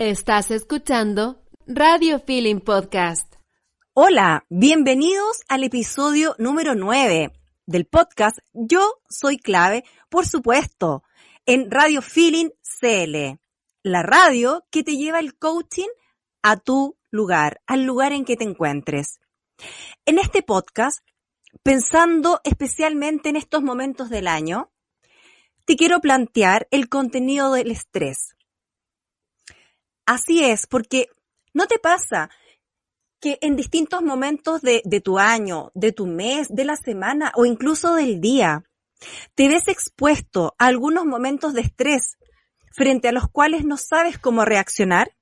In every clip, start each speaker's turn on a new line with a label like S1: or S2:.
S1: Estás escuchando Radio Feeling Podcast.
S2: Hola, bienvenidos al episodio número 9 del podcast Yo Soy Clave, por supuesto, en Radio Feeling CL, la radio que te lleva el coaching a tu lugar, al lugar en que te encuentres. En este podcast, pensando especialmente en estos momentos del año, te quiero plantear el contenido del estrés Así es, porque no te pasa que en distintos momentos de, tu año, de tu mes, de la semana o incluso del día, te ves expuesto a algunos momentos de estrés frente a los cuales no sabes cómo reaccionar.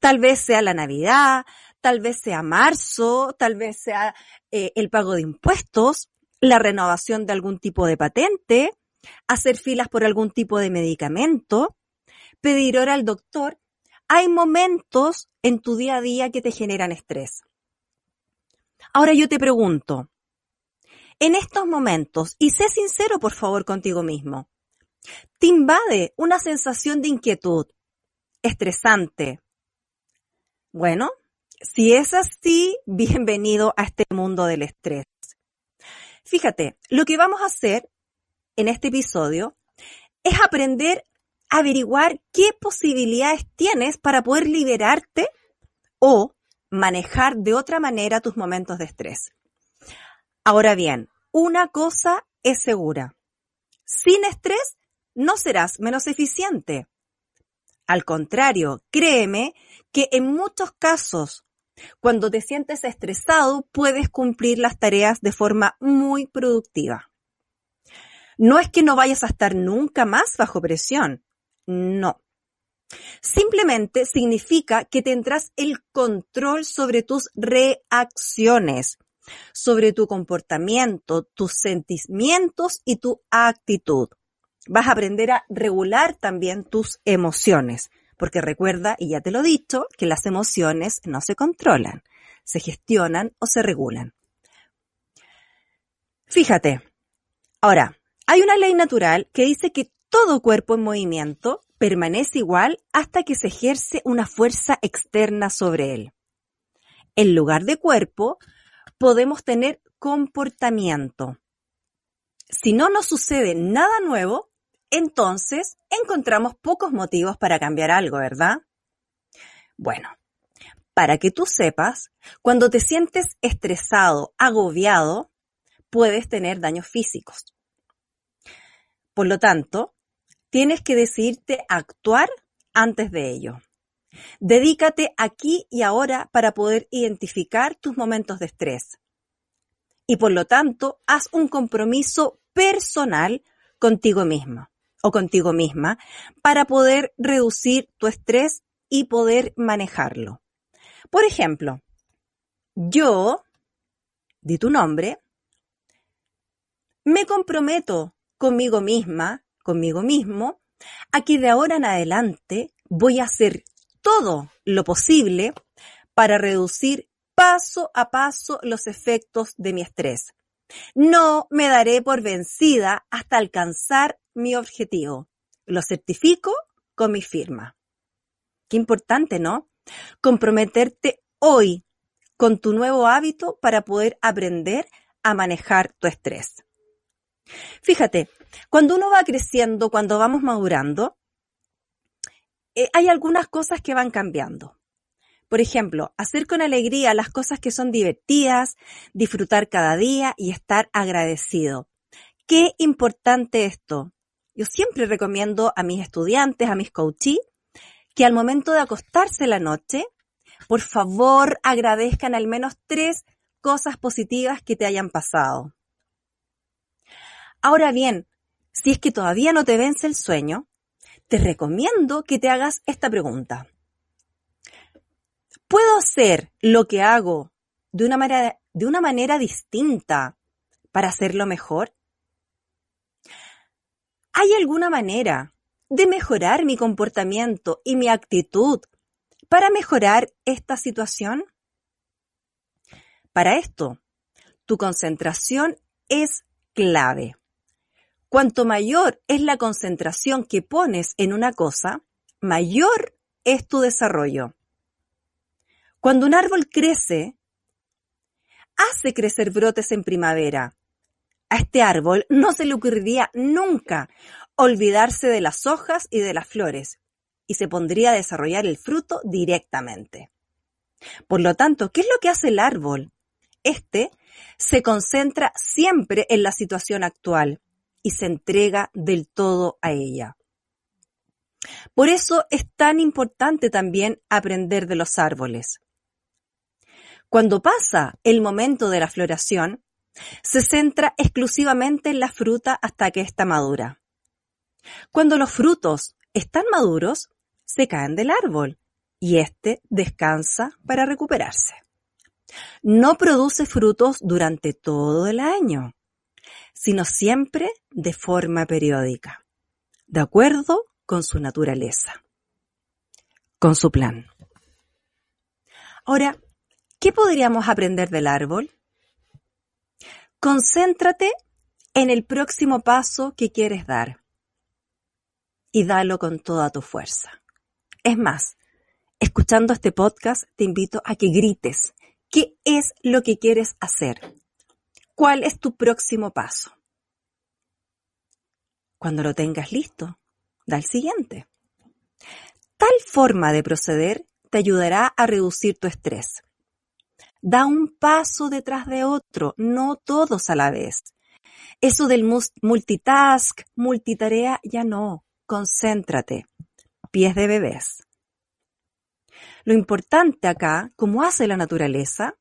S2: Tal vez sea la Navidad, tal vez sea marzo, tal vez sea eh, el pago de impuestos, la renovación de algún tipo de patente, hacer filas por algún tipo de medicamento pedir hora al doctor, hay momentos en tu día a día que te generan estrés. Ahora yo te pregunto, en estos momentos, y sé sincero por favor contigo mismo, te invade una sensación de inquietud, estresante. Bueno, si es así, bienvenido a este mundo del estrés. Fíjate, lo que vamos a hacer en este episodio es aprender averiguar qué posibilidades tienes para poder liberarte o manejar de otra manera tus momentos de estrés. Ahora bien, una cosa es segura. Sin estrés no serás menos eficiente. Al contrario, créeme que en muchos casos, cuando te sientes estresado, puedes cumplir las tareas de forma muy productiva. No es que no vayas a estar nunca más bajo presión, no. Simplemente significa que tendrás el control sobre tus reacciones, sobre tu comportamiento, tus sentimientos y tu actitud. Vas a aprender a regular también tus emociones, porque recuerda, y ya te lo he dicho, que las emociones no se controlan, se gestionan o se regulan. Fíjate, ahora, hay una ley natural que dice que todo cuerpo en movimiento permanece igual hasta que se ejerce una fuerza externa sobre él. En lugar de cuerpo, podemos tener comportamiento. Si no nos sucede nada nuevo, entonces encontramos pocos motivos para cambiar algo, ¿verdad? Bueno, para que tú sepas, cuando te sientes estresado, agobiado, puedes tener daños físicos. Por lo tanto, tienes que decidirte actuar antes de ello. Dedícate aquí y ahora para poder identificar tus momentos de estrés. Y por lo tanto, haz un compromiso personal contigo mismo o contigo misma para poder reducir tu estrés y poder manejarlo. Por ejemplo, yo, di tu nombre, me comprometo conmigo misma conmigo mismo, a que de ahora en adelante voy a hacer todo lo posible para reducir paso a paso los efectos de mi estrés. No me daré por vencida hasta alcanzar mi objetivo. Lo certifico con mi firma. Qué importante, ¿no? Comprometerte hoy con tu nuevo hábito para poder aprender a manejar tu estrés. Fíjate, cuando uno va creciendo, cuando vamos madurando, eh, hay algunas cosas que van cambiando. Por ejemplo, hacer con alegría las cosas que son divertidas, disfrutar cada día y estar agradecido. Qué importante esto. Yo siempre recomiendo a mis estudiantes, a mis coaches, que al momento de acostarse la noche, por favor agradezcan al menos tres cosas positivas que te hayan pasado. Ahora bien, si es que todavía no te vence el sueño, te recomiendo que te hagas esta pregunta. ¿Puedo hacer lo que hago de una manera, de una manera distinta para hacerlo mejor? ¿Hay alguna manera de mejorar mi comportamiento y mi actitud para mejorar esta situación? Para esto, tu concentración es clave. Cuanto mayor es la concentración que pones en una cosa, mayor es tu desarrollo. Cuando un árbol crece, hace crecer brotes en primavera. A este árbol no se le ocurriría nunca olvidarse de las hojas y de las flores y se pondría a desarrollar el fruto directamente. Por lo tanto, ¿qué es lo que hace el árbol? Este se concentra siempre en la situación actual y se entrega del todo a ella. Por eso es tan importante también aprender de los árboles. Cuando pasa el momento de la floración, se centra exclusivamente en la fruta hasta que está madura. Cuando los frutos están maduros, se caen del árbol y éste descansa para recuperarse. No produce frutos durante todo el año, sino siempre de forma periódica, de acuerdo con su naturaleza, con su plan. Ahora, ¿qué podríamos aprender del árbol? Concéntrate en el próximo paso que quieres dar y dalo con toda tu fuerza. Es más, escuchando este podcast te invito a que grites qué es lo que quieres hacer. ¿Cuál es tu próximo paso? Cuando lo tengas listo, da el siguiente. Tal forma de proceder te ayudará a reducir tu estrés. Da un paso detrás de otro, no todos a la vez. Eso del multitask, multitarea, ya no. Concéntrate. Pies de bebés. Lo importante acá, como hace la naturaleza,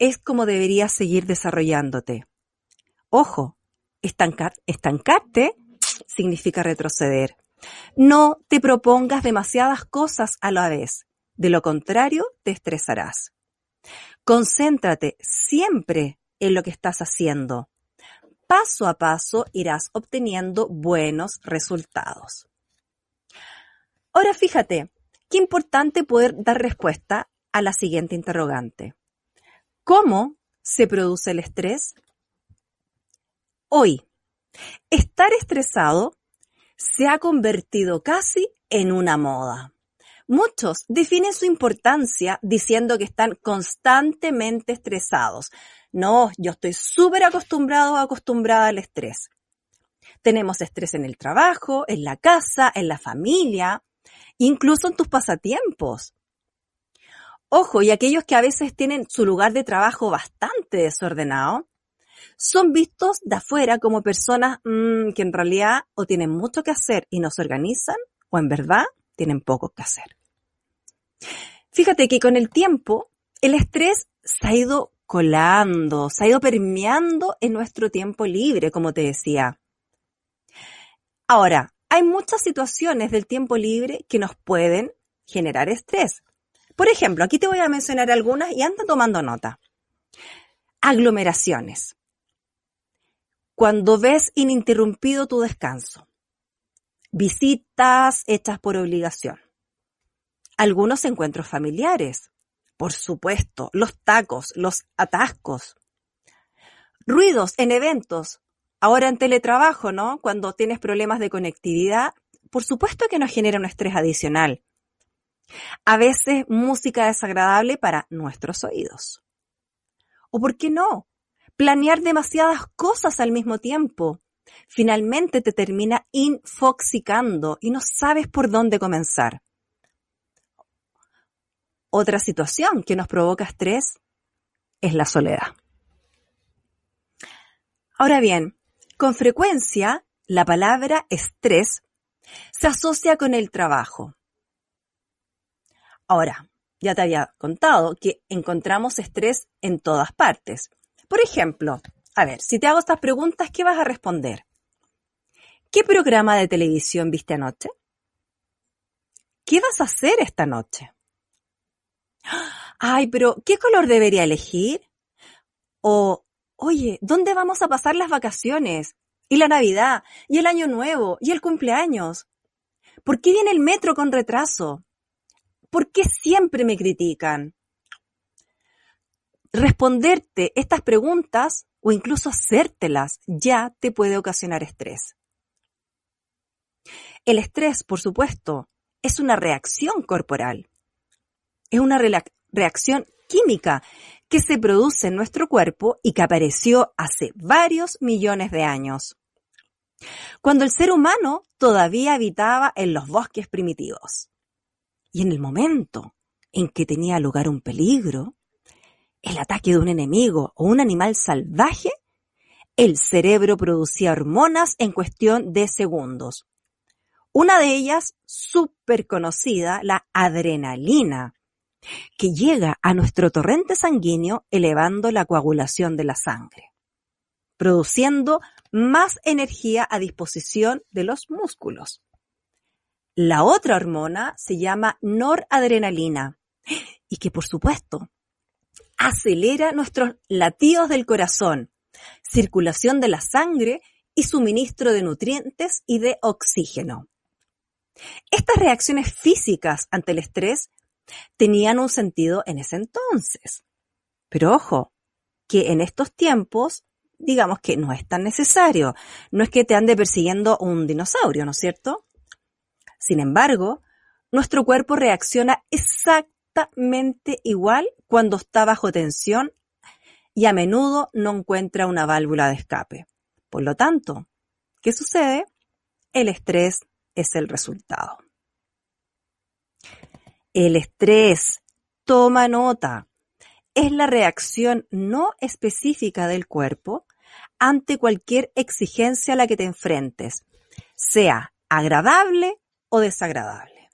S2: es cómo deberías seguir desarrollándote. Ojo, estancarte significa retroceder. No te propongas demasiadas cosas a la vez. De lo contrario, te estresarás. Concéntrate siempre en lo que estás haciendo. Paso a paso irás obteniendo buenos resultados. Ahora fíjate, qué importante poder dar respuesta a la siguiente interrogante. ¿Cómo se produce el estrés? Hoy, estar estresado se ha convertido casi en una moda. Muchos definen su importancia diciendo que están constantemente estresados. No, yo estoy súper acostumbrado o acostumbrada al estrés. Tenemos estrés en el trabajo, en la casa, en la familia, incluso en tus pasatiempos. Ojo, y aquellos que a veces tienen su lugar de trabajo bastante desordenado, son vistos de afuera como personas mm, que en realidad o tienen mucho que hacer y no se organizan, o en verdad tienen poco que hacer. Fíjate que con el tiempo el estrés se ha ido colando, se ha ido permeando en nuestro tiempo libre, como te decía. Ahora, hay muchas situaciones del tiempo libre que nos pueden generar estrés. Por ejemplo, aquí te voy a mencionar algunas y anda tomando nota. Aglomeraciones. Cuando ves ininterrumpido tu descanso. Visitas hechas por obligación. Algunos encuentros familiares. Por supuesto, los tacos, los atascos. Ruidos en eventos. Ahora en teletrabajo, ¿no? Cuando tienes problemas de conectividad, por supuesto que nos genera un estrés adicional a veces música desagradable para nuestros oídos. ¿O por qué no? Planear demasiadas cosas al mismo tiempo. Finalmente te termina infoxicando y no sabes por dónde comenzar. Otra situación que nos provoca estrés es la soledad. Ahora bien, con frecuencia la palabra estrés se asocia con el trabajo, Ahora, ya te había contado que encontramos estrés en todas partes. Por ejemplo, a ver, si te hago estas preguntas, ¿qué vas a responder? ¿Qué programa de televisión viste anoche? ¿qué vas a hacer esta noche? Ay, pero ¿qué color debería elegir? O, oye, ¿dónde vamos a pasar las vacaciones? Y la Navidad, y el Año Nuevo, y el cumpleaños. ¿Por qué viene el metro con retraso? ¿Por qué siempre me critican? Responderte estas preguntas o incluso hacértelas ya te puede ocasionar estrés. El estrés, por supuesto, es una reacción corporal. Es una reacción química que se produce en nuestro cuerpo y que apareció hace varios millones de años, cuando el ser humano todavía habitaba en los bosques primitivos. Y en el momento en que tenía lugar un peligro, el ataque de un enemigo o un animal salvaje, el cerebro producía hormonas en cuestión de segundos. Una de ellas, súper conocida, la adrenalina, que llega a nuestro torrente sanguíneo elevando la coagulación de la sangre, produciendo más energía a disposición de los músculos. La otra hormona se llama noradrenalina y que por supuesto acelera nuestros latidos del corazón, circulación de la sangre y suministro de nutrientes y de oxígeno. Estas reacciones físicas ante el estrés tenían un sentido en ese entonces. Pero ojo, que en estos tiempos, digamos que no es tan necesario. No es que te ande persiguiendo un dinosaurio, ¿no es cierto? Sin embargo, nuestro cuerpo reacciona exactamente igual cuando está bajo tensión y a menudo no encuentra una válvula de escape. Por lo tanto, ¿qué sucede? El estrés es el resultado. El estrés, toma nota, es la reacción no específica del cuerpo ante cualquier exigencia a la que te enfrentes, sea agradable o desagradable.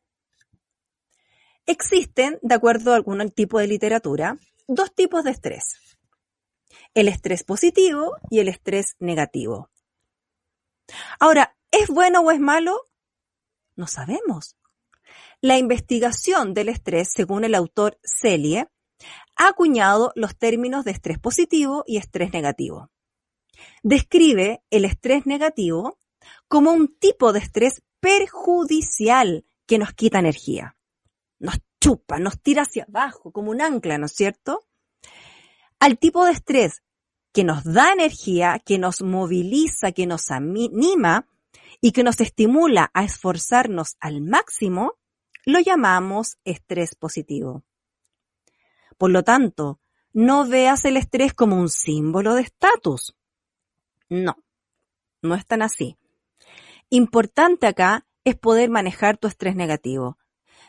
S2: Existen, de acuerdo a algún tipo de literatura, dos tipos de estrés. El estrés positivo y el estrés negativo. Ahora, ¿es bueno o es malo? No sabemos. La investigación del estrés, según el autor Celie, ha acuñado los términos de estrés positivo y estrés negativo. Describe el estrés negativo como un tipo de estrés perjudicial que nos quita energía. Nos chupa, nos tira hacia abajo como un ancla, ¿no es cierto? Al tipo de estrés que nos da energía, que nos moviliza, que nos anima y que nos estimula a esforzarnos al máximo, lo llamamos estrés positivo. Por lo tanto, no veas el estrés como un símbolo de estatus. No, no es tan así. Importante acá es poder manejar tu estrés negativo,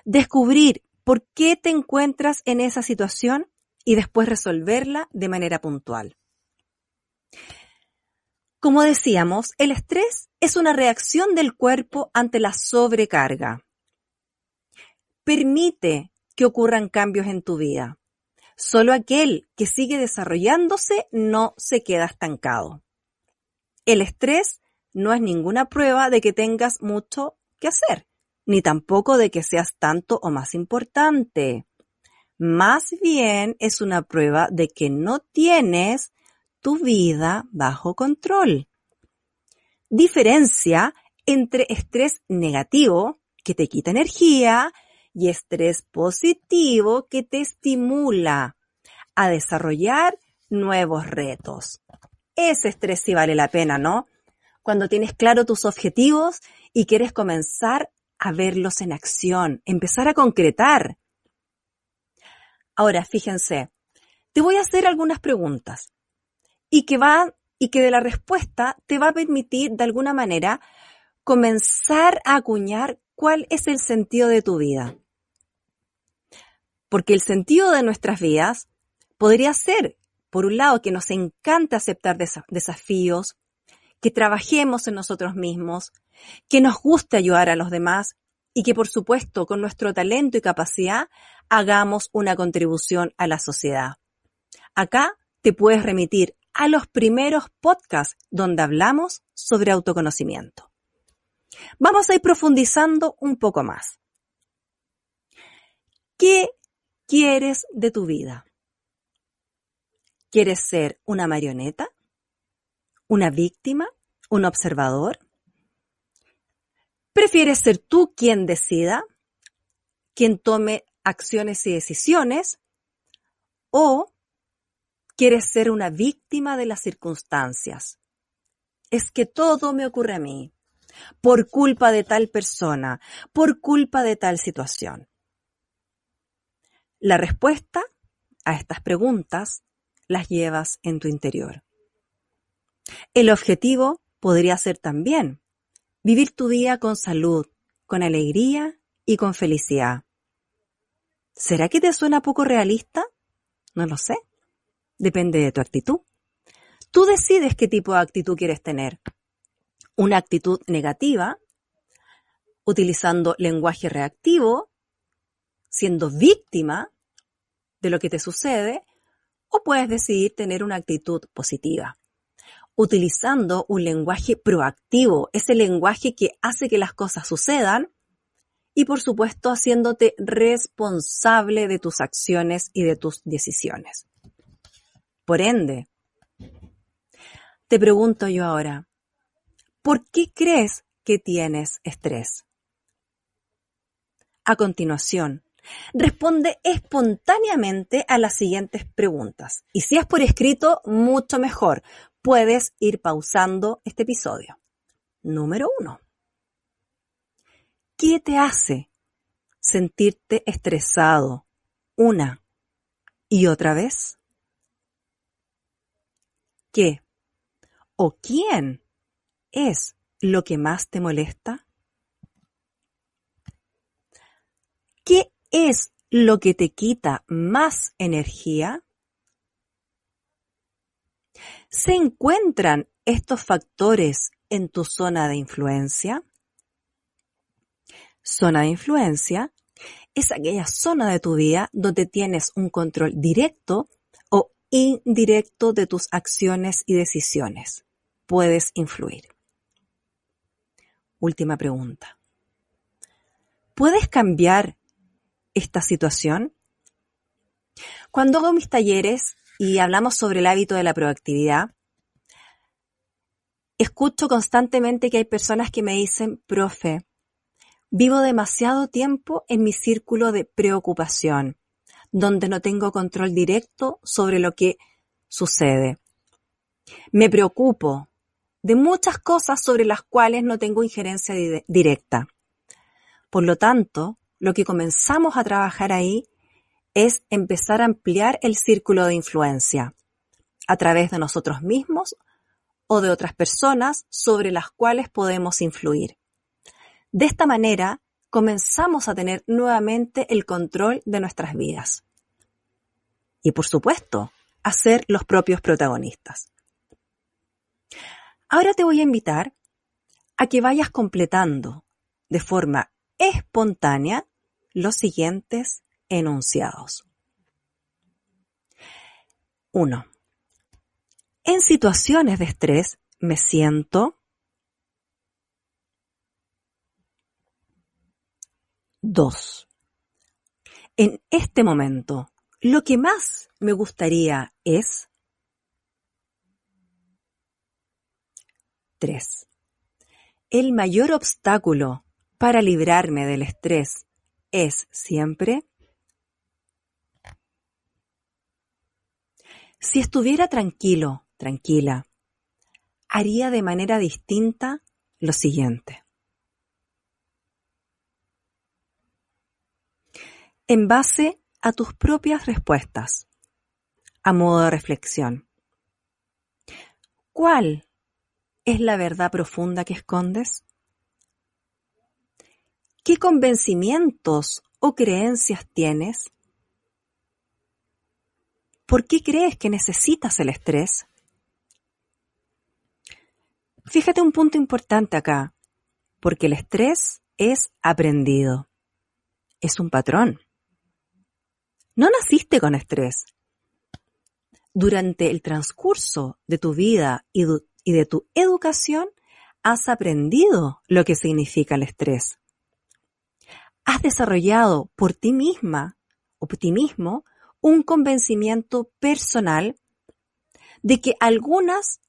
S2: descubrir por qué te encuentras en esa situación y después resolverla de manera puntual. Como decíamos, el estrés es una reacción del cuerpo ante la sobrecarga. Permite que ocurran cambios en tu vida. Solo aquel que sigue desarrollándose no se queda estancado. El estrés no es ninguna prueba de que tengas mucho que hacer, ni tampoco de que seas tanto o más importante. Más bien es una prueba de que no tienes tu vida bajo control. Diferencia entre estrés negativo, que te quita energía, y estrés positivo que te estimula a desarrollar nuevos retos. Ese estrés sí vale la pena, ¿no? Cuando tienes claro tus objetivos y quieres comenzar a verlos en acción, empezar a concretar. Ahora, fíjense, te voy a hacer algunas preguntas y que va y que de la respuesta te va a permitir de alguna manera comenzar a acuñar cuál es el sentido de tu vida. Porque el sentido de nuestras vidas podría ser, por un lado, que nos encanta aceptar desafíos, que trabajemos en nosotros mismos, que nos guste ayudar a los demás y que, por supuesto, con nuestro talento y capacidad, hagamos una contribución a la sociedad. Acá te puedes remitir a los primeros podcasts donde hablamos sobre autoconocimiento. Vamos a ir profundizando un poco más. ¿Qué quieres de tu vida? ¿Quieres ser una marioneta? ¿Una víctima? ¿Un observador? ¿Prefieres ser tú quien decida? ¿Quien tome acciones y decisiones? ¿O quieres ser una víctima de las circunstancias? Es que todo me ocurre a mí, por culpa de tal persona, por culpa de tal situación. La respuesta a estas preguntas las llevas en tu interior. El objetivo podría ser también vivir tu día con salud, con alegría y con felicidad. ¿Será que te suena poco realista? No lo sé. Depende de tu actitud. Tú decides qué tipo de actitud quieres tener. Una actitud negativa, utilizando lenguaje reactivo, siendo víctima de lo que te sucede, o puedes decidir tener una actitud positiva, utilizando un lenguaje proactivo, ese lenguaje que hace que las cosas sucedan y por supuesto haciéndote responsable de tus acciones y de tus decisiones. Por ende, te pregunto yo ahora, ¿por qué crees que tienes estrés? A continuación, responde espontáneamente a las siguientes preguntas. Y si es por escrito, mucho mejor. Puedes ir pausando este episodio. Número uno. ¿Qué te hace sentirte estresado una y otra vez? ¿Qué o quién es lo que más te molesta? ¿Qué es lo que te quita más energía? ¿Se encuentran estos factores en tu zona de influencia? Zona de influencia es aquella zona de tu vida donde tienes un control directo o indirecto de tus acciones y decisiones. Puedes influir. Última pregunta. ¿Puedes cambiar esta situación? Cuando hago mis talleres y hablamos sobre el hábito de la proactividad, escucho constantemente que hay personas que me dicen, profe, vivo demasiado tiempo en mi círculo de preocupación, donde no tengo control directo sobre lo que sucede. Me preocupo de muchas cosas sobre las cuales no tengo injerencia directa. Por lo tanto, lo que comenzamos a trabajar ahí es empezar a ampliar el círculo de influencia a través de nosotros mismos o de otras personas sobre las cuales podemos influir. De esta manera, comenzamos a tener nuevamente el control de nuestras vidas. Y por supuesto, a ser los propios protagonistas. Ahora te voy a invitar a que vayas completando de forma espontánea los siguientes enunciados. 1. En situaciones de estrés me siento 2. En este momento, lo que más me gustaría es 3. El mayor obstáculo para librarme del estrés es siempre Si estuviera tranquilo, tranquila, haría de manera distinta lo siguiente. En base a tus propias respuestas, a modo de reflexión, ¿cuál es la verdad profunda que escondes? ¿Qué convencimientos o creencias tienes? ¿Por qué crees que necesitas el estrés? Fíjate un punto importante acá, porque el estrés es aprendido. Es un patrón. No naciste con estrés. Durante el transcurso de tu vida y de tu educación, has aprendido lo que significa el estrés has desarrollado por ti misma optimismo, un convencimiento personal de que algunas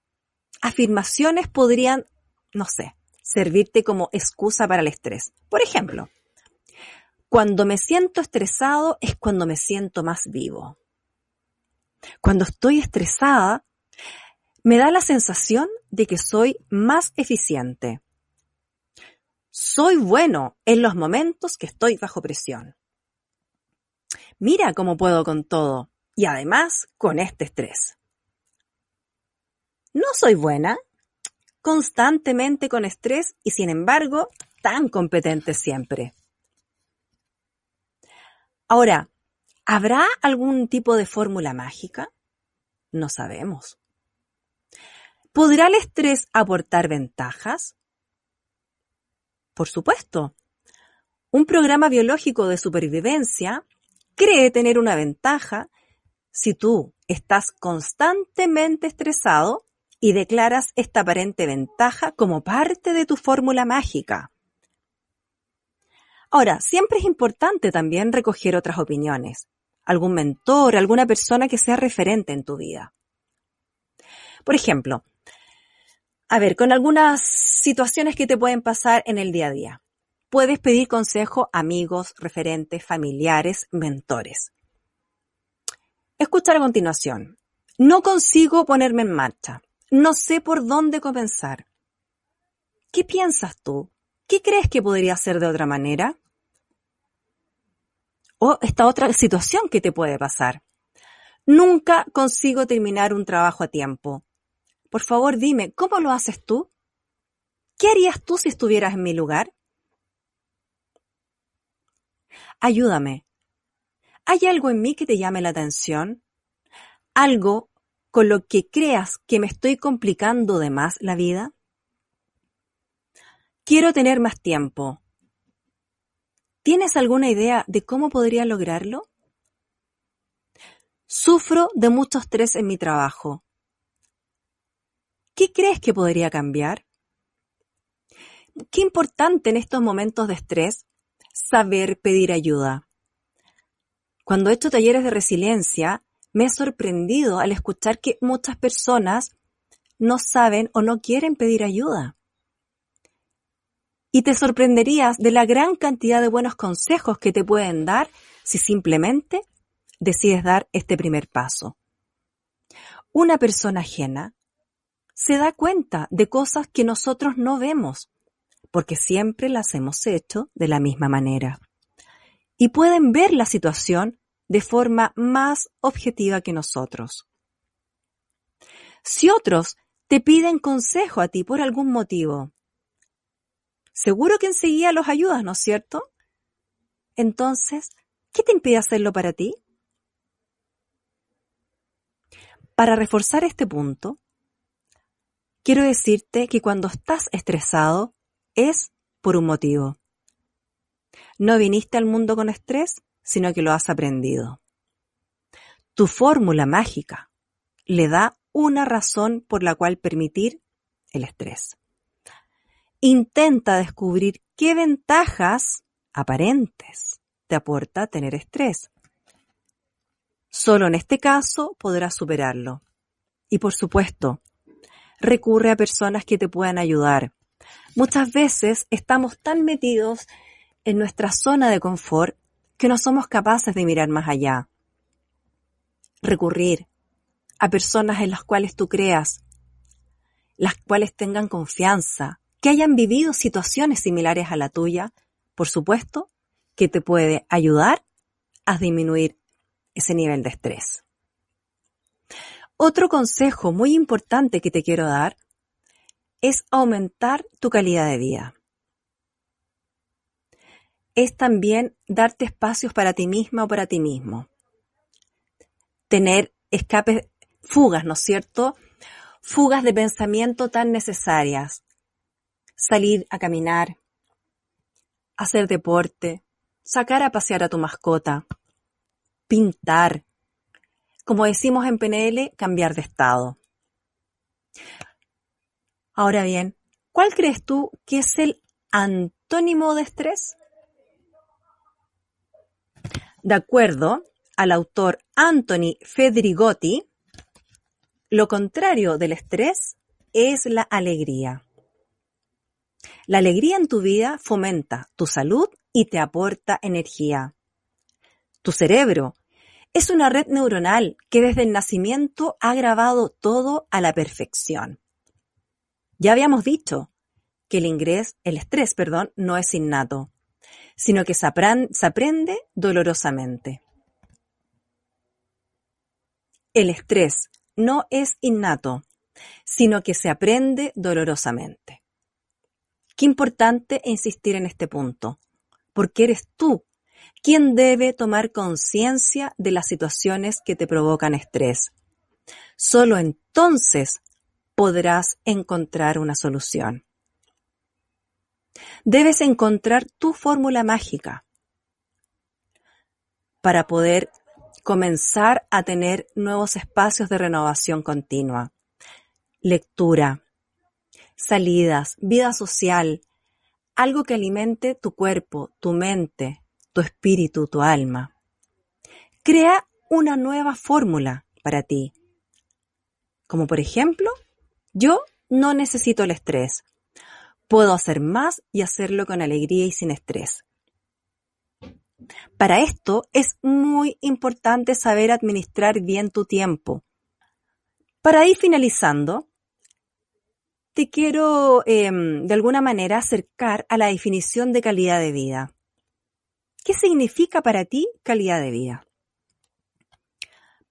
S2: afirmaciones podrían, no sé, servirte como excusa para el estrés. Por ejemplo, cuando me siento estresado es cuando me siento más vivo. Cuando estoy estresada, me da la sensación de que soy más eficiente. Soy bueno en los momentos que estoy bajo presión. Mira cómo puedo con todo y además con este estrés. No soy buena, constantemente con estrés y sin embargo tan competente siempre. Ahora, ¿habrá algún tipo de fórmula mágica? No sabemos. ¿Podrá el estrés aportar ventajas? Por supuesto. Un programa biológico de supervivencia cree tener una ventaja si tú estás constantemente estresado y declaras esta aparente ventaja como parte de tu fórmula mágica. Ahora, siempre es importante también recoger otras opiniones, algún mentor, alguna persona que sea referente en tu vida. Por ejemplo, a ver, con algunas situaciones que te pueden pasar en el día a día. Puedes pedir consejo a amigos, referentes, familiares, mentores. Escuchar a continuación. No consigo ponerme en marcha. No sé por dónde comenzar. ¿Qué piensas tú? ¿Qué crees que podría ser de otra manera? O esta otra situación que te puede pasar. Nunca consigo terminar un trabajo a tiempo. Por favor, dime, ¿cómo lo haces tú? ¿Qué harías tú si estuvieras en mi lugar? Ayúdame. ¿Hay algo en mí que te llame la atención? ¿Algo con lo que creas que me estoy complicando de más la vida? Quiero tener más tiempo. ¿Tienes alguna idea de cómo podría lograrlo? Sufro de mucho estrés en mi trabajo. ¿Qué crees que podría cambiar? Qué importante en estos momentos de estrés saber pedir ayuda. Cuando he hecho talleres de resiliencia, me he sorprendido al escuchar que muchas personas no saben o no quieren pedir ayuda. Y te sorprenderías de la gran cantidad de buenos consejos que te pueden dar si simplemente decides dar este primer paso. Una persona ajena se da cuenta de cosas que nosotros no vemos, porque siempre las hemos hecho de la misma manera. Y pueden ver la situación de forma más objetiva que nosotros. Si otros te piden consejo a ti por algún motivo, seguro que enseguida los ayudas, ¿no es cierto? Entonces, ¿qué te impide hacerlo para ti? Para reforzar este punto, quiero decirte que cuando estás estresado es por un motivo. No viniste al mundo con estrés, sino que lo has aprendido. Tu fórmula mágica le da una razón por la cual permitir el estrés. Intenta descubrir qué ventajas aparentes te aporta tener estrés. Solo en este caso podrás superarlo. Y por supuesto, recurre a personas que te puedan ayudar. Muchas veces estamos tan metidos en nuestra zona de confort que no somos capaces de mirar más allá. Recurrir a personas en las cuales tú creas, las cuales tengan confianza, que hayan vivido situaciones similares a la tuya, por supuesto, que te puede ayudar a disminuir ese nivel de estrés. Otro consejo muy importante que te quiero dar es aumentar tu calidad de vida es también darte espacios para ti misma o para ti mismo. Tener escapes, fugas, ¿no es cierto? Fugas de pensamiento tan necesarias. Salir a caminar, hacer deporte, sacar a pasear a tu mascota, pintar. Como decimos en PNL, cambiar de estado. Ahora bien, ¿cuál crees tú que es el antónimo de estrés? De acuerdo al autor Anthony Federigotti, lo contrario del estrés es la alegría. La alegría en tu vida fomenta tu salud y te aporta energía. Tu cerebro es una red neuronal que desde el nacimiento ha grabado todo a la perfección. Ya habíamos dicho que el, ingreso, el estrés perdón, no es innato, sino que se, se aprende dolorosamente. El estrés no es innato, sino que se aprende dolorosamente. Qué importante insistir en este punto, porque eres tú quien debe tomar conciencia de las situaciones que te provocan estrés. Solo entonces podrás encontrar una solución. Debes encontrar tu fórmula mágica para poder comenzar a tener nuevos espacios de renovación continua. Lectura, salidas, vida social, algo que alimente tu cuerpo, tu mente, tu espíritu, tu alma. Crea una nueva fórmula para ti. Como por ejemplo, yo no necesito el estrés. Puedo hacer más y hacerlo con alegría y sin estrés. Para esto es muy importante saber administrar bien tu tiempo. Para ir finalizando, te quiero em, de alguna manera acercar a la definición de calidad de vida. ¿Qué significa para ti calidad de vida?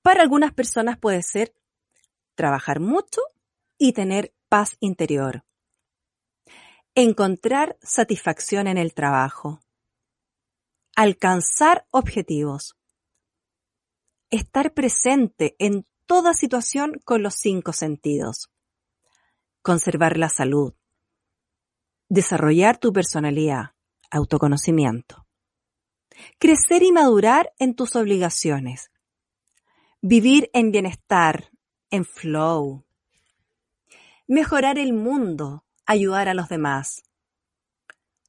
S2: Para algunas personas puede ser trabajar mucho y tener paz interior. Encontrar satisfacción en el trabajo. Alcanzar objetivos. Estar presente en toda situación con los cinco sentidos. Conservar la salud. Desarrollar tu personalidad, autoconocimiento. Crecer y madurar en tus obligaciones. Vivir en bienestar, en flow. Mejorar el mundo, ayudar a los demás.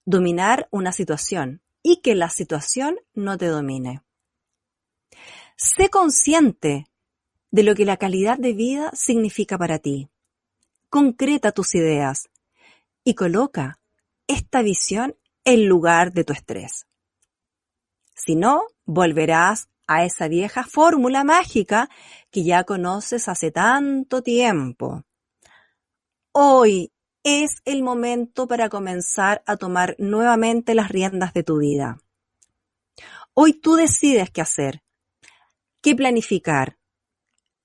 S2: Dominar una situación y que la situación no te domine. Sé consciente de lo que la calidad de vida significa para ti. Concreta tus ideas y coloca esta visión en lugar de tu estrés. Si no, volverás a esa vieja fórmula mágica que ya conoces hace tanto tiempo. Hoy es el momento para comenzar a tomar nuevamente las riendas de tu vida. Hoy tú decides qué hacer, qué planificar.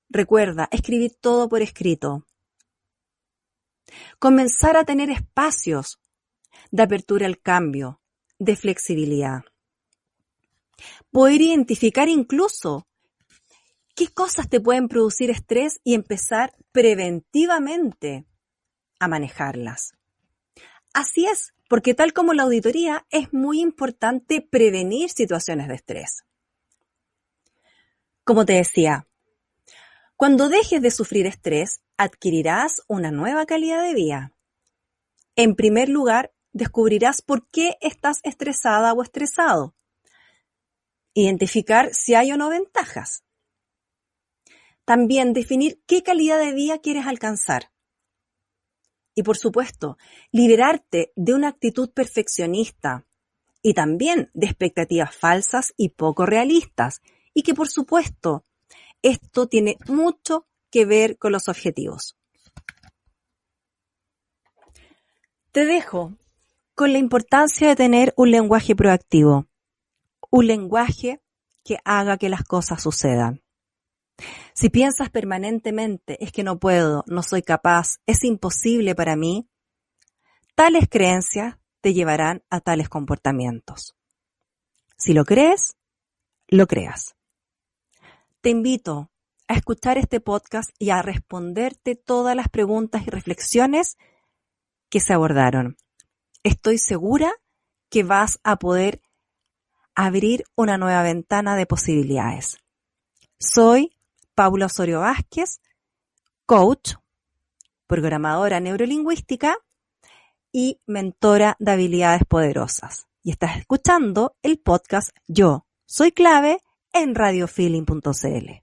S2: Recuerda, escribir todo por escrito. Comenzar a tener espacios de apertura al cambio, de flexibilidad. Poder identificar incluso qué cosas te pueden producir estrés y empezar preventivamente a manejarlas. Así es, porque tal como la auditoría es muy importante prevenir situaciones de estrés. Como te decía, cuando dejes de sufrir estrés, adquirirás una nueva calidad de vida. En primer lugar, descubrirás por qué estás estresada o estresado. Identificar si hay o no ventajas. También definir qué calidad de vida quieres alcanzar. Y por supuesto, liberarte de una actitud perfeccionista y también de expectativas falsas y poco realistas. Y que por supuesto, esto tiene mucho que ver con los objetivos. Te dejo con la importancia de tener un lenguaje proactivo, un lenguaje que haga que las cosas sucedan. Si piensas permanentemente es que no puedo, no soy capaz, es imposible para mí, tales creencias te llevarán a tales comportamientos. Si lo crees, lo creas. Te invito a escuchar este podcast y a responderte todas las preguntas y reflexiones que se abordaron. Estoy segura que vas a poder abrir una nueva ventana de posibilidades. Soy Paula Osorio Vázquez, coach, programadora neurolingüística y mentora de habilidades poderosas. Y estás escuchando el podcast Yo Soy clave en radiofeeling.cl.